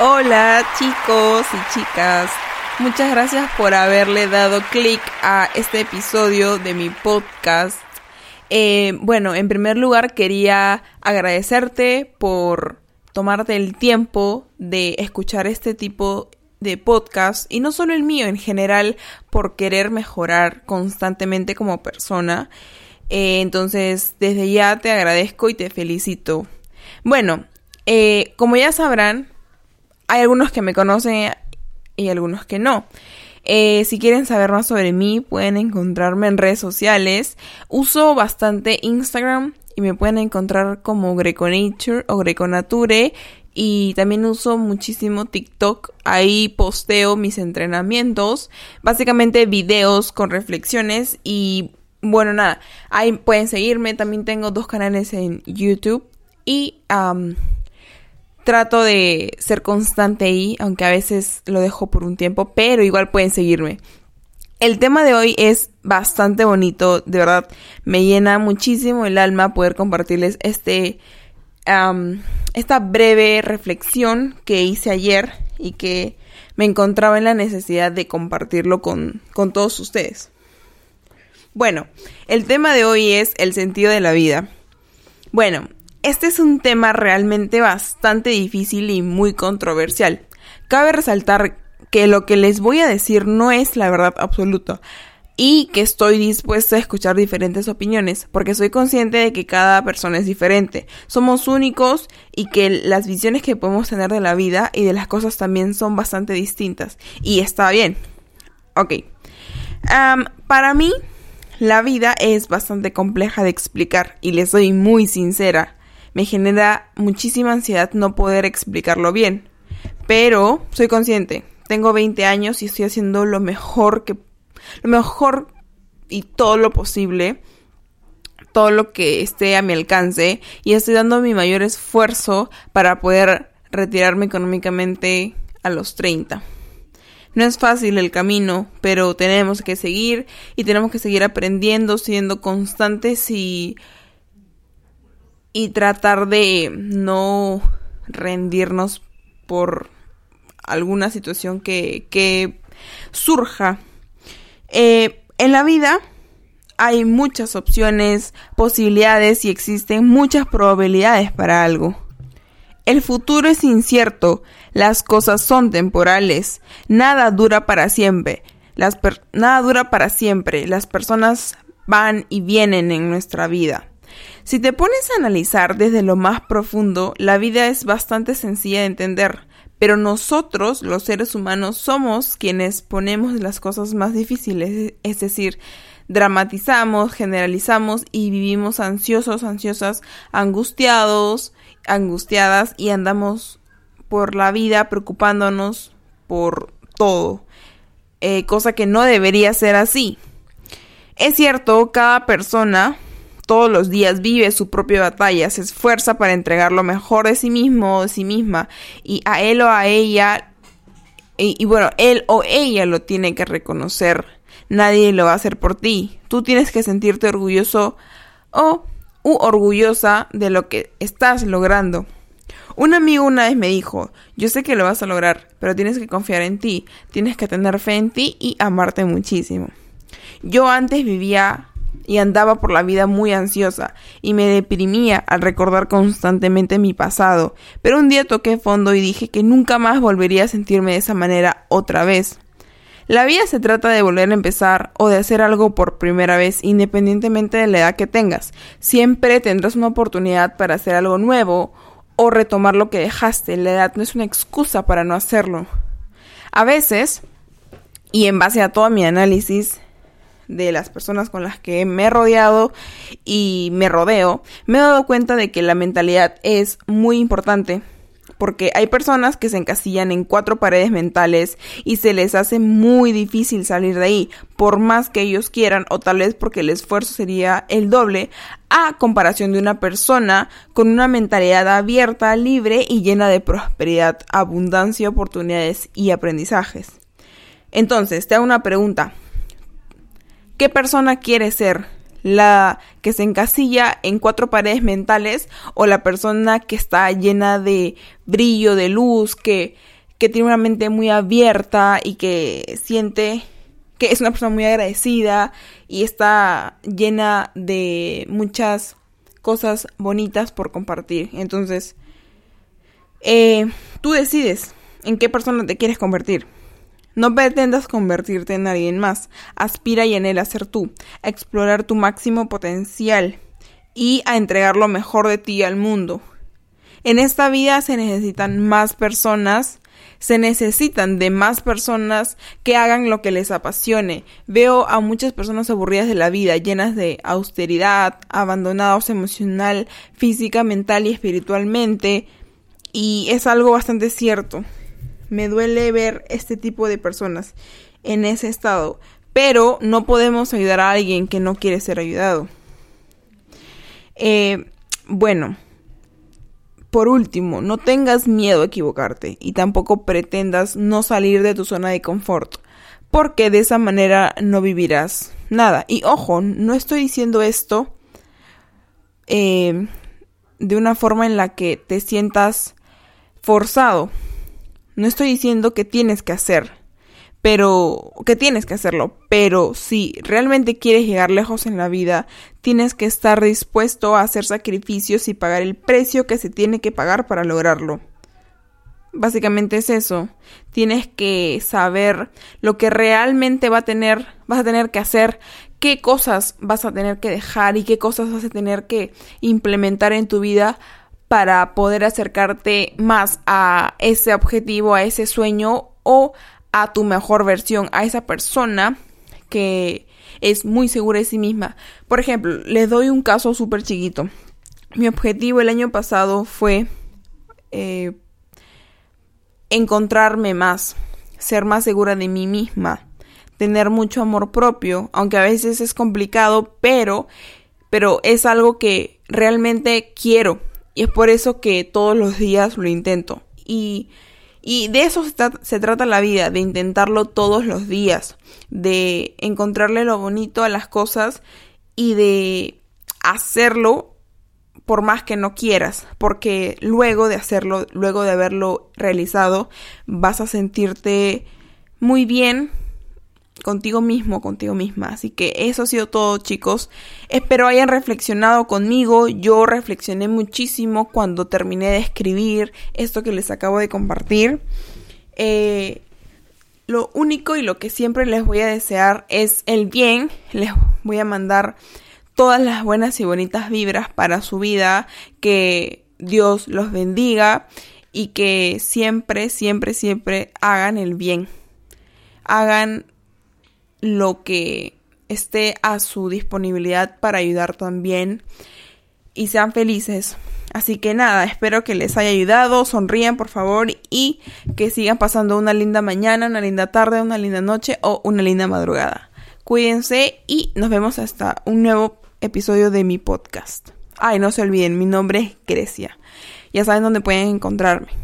Hola chicos y chicas, muchas gracias por haberle dado clic a este episodio de mi podcast. Eh, bueno, en primer lugar quería agradecerte por tomarte el tiempo de escuchar este tipo de podcast y no solo el mío en general por querer mejorar constantemente como persona. Eh, entonces, desde ya te agradezco y te felicito. Bueno, eh, como ya sabrán, hay algunos que me conocen y algunos que no. Eh, si quieren saber más sobre mí, pueden encontrarme en redes sociales. Uso bastante Instagram y me pueden encontrar como Greconature o Greconature. Y también uso muchísimo TikTok. Ahí posteo mis entrenamientos. Básicamente videos con reflexiones. Y bueno, nada. Ahí pueden seguirme. También tengo dos canales en YouTube. Y trato de ser constante ahí, aunque a veces lo dejo por un tiempo, pero igual pueden seguirme. El tema de hoy es bastante bonito, de verdad, me llena muchísimo el alma poder compartirles este, esta breve reflexión que hice ayer y que me encontraba en la necesidad de compartirlo con, con todos ustedes. Bueno, el tema de hoy es el sentido de la vida. Bueno, este es un tema realmente bastante difícil y muy controversial. Cabe resaltar que lo que les voy a decir no es la verdad absoluta y que estoy dispuesta a escuchar diferentes opiniones porque soy consciente de que cada persona es diferente. Somos únicos y que las visiones que podemos tener de la vida y de las cosas también son bastante distintas. Y está bien. Ok. para mí, la vida es bastante compleja de explicar y les soy muy sincera me genera muchísima ansiedad no poder explicarlo bien. Pero soy consciente, tengo 20 años y estoy haciendo lo mejor que lo mejor y todo lo posible, todo lo que esté a mi alcance y estoy dando mi mayor esfuerzo para poder retirarme económicamente a los 30. No es fácil el camino, pero tenemos que seguir y tenemos que seguir aprendiendo, siendo constantes y y tratar de no rendirnos por alguna situación que, que surja. Eh, en la vida hay muchas opciones, posibilidades y existen muchas probabilidades para algo. El futuro es incierto, las cosas son temporales, nada dura para siempre, las nada dura para siempre, las personas van y vienen en nuestra vida. Si te pones a analizar desde lo más profundo, la vida es bastante sencilla de entender, pero nosotros, los seres humanos, somos quienes ponemos las cosas más difíciles, es decir, dramatizamos, generalizamos y vivimos ansiosos, ansiosas, angustiados, angustiadas y andamos por la vida preocupándonos por todo, eh, cosa que no debería ser así. Es cierto, cada persona todos los días vive su propia batalla, se esfuerza para entregar lo mejor de sí mismo o de sí misma y a él o a ella y, bueno, él o ella lo tiene que reconocer. Nadie lo va a hacer por ti. Tú tienes que sentirte orgulloso o u orgullosa de lo que estás logrando. Un amigo una vez me dijo, yo sé que lo vas a lograr, pero tienes que confiar en ti, tienes que tener fe en ti y amarte muchísimo. Yo antes vivía y andaba por la vida muy ansiosa y me deprimía al recordar constantemente mi pasado, pero un día toqué fondo y dije que nunca más volvería a sentirme de esa manera otra vez. La vida se trata de volver a empezar o de hacer algo por primera vez independientemente de la edad que tengas. Siempre tendrás una oportunidad para hacer algo nuevo o retomar lo que dejaste. La edad no es una excusa para no hacerlo. A veces, y en base a todo mi análisis, de las personas con las que me he rodeado y me rodeo, me he dado cuenta de que la mentalidad es muy importante. Porque hay personas que se encasillan en cuatro paredes mentales y se les hace muy difícil salir de ahí, por más que ellos quieran, o tal vez porque el esfuerzo sería el doble, a comparación de una persona con una mentalidad abierta, libre y llena de prosperidad, abundancia, oportunidades y aprendizajes. Entonces, te hago una pregunta. ¿Qué persona quieres ser? la que se encasilla en cuatro paredes mentales o la persona que está llena de brillo, de luz, que, que tiene una mente muy abierta y que siente que es una persona muy agradecida y está llena de muchas cosas bonitas por compartir. Entonces, eh, tú decides en qué persona te quieres convertir. No pretendas convertirte en alguien más. Aspira y anhela ser tú, a explorar tu máximo potencial y a entregar lo mejor de ti al mundo. En esta vida se necesitan más personas, se necesitan de más personas que hagan lo que les apasione. Veo a muchas personas aburridas de la vida, llenas de austeridad, abandonados emocional, física, mental y espiritualmente, y es algo bastante cierto. Me duele ver este tipo de personas en ese estado. Pero no podemos ayudar a alguien que no quiere ser ayudado. Eh, bueno, por último, no tengas miedo a equivocarte y tampoco pretendas no salir de tu zona de confort, porque de esa manera no vivirás nada. Y ojo, no estoy diciendo esto eh, de una forma en la que te sientas forzado. No estoy diciendo que tienes que hacer, pero que tienes que hacerlo, pero si realmente quieres llegar lejos en la vida, tienes que estar dispuesto a hacer sacrificios y pagar el precio que se tiene que pagar para lograrlo. Básicamente es eso. Tienes que saber lo que realmente va a tener, vas a tener que hacer, qué cosas vas a tener que dejar y qué cosas vas a tener que implementar en tu vida para poder acercarte más a ese objetivo, a ese sueño o a tu mejor versión, a esa persona que es muy segura de sí misma. Por ejemplo, les doy un caso súper chiquito. Mi objetivo el año pasado fue eh, encontrarme más, ser más segura de mí misma, tener mucho amor propio, aunque a veces es complicado, pero, pero es algo que realmente quiero y es por eso que todos los días lo intento. Y, y de eso se, se, trata la vida, de intentarlo todos los días, de encontrarle lo bonito a las cosas y de hacerlo por más que no quieras, porque luego de hacerlo, luego de haberlo realizado, vas a sentirte muy bien contigo mismo, contigo misma. Así que eso ha sido todo, chicos. Espero hayan reflexionado conmigo. Yo reflexioné muchísimo cuando terminé de escribir esto que les acabo de compartir. Eh, lo único y lo que siempre les voy a desear es el bien. Les voy a mandar todas las buenas y bonitas vibras para su vida. Que Dios los bendiga y que siempre, siempre, siempre hagan el bien. Hagan lo que esté a su disponibilidad para ayudar también y sean felices. Así que nada, espero que les haya ayudado, sonrían por favor y que sigan pasando una linda mañana, una linda tarde, una linda noche o una linda madrugada. Cuídense y nos vemos hasta un nuevo episodio de mi podcast. Ay, no se olviden, mi nombre es Grecia. Ya saben dónde pueden encontrarme.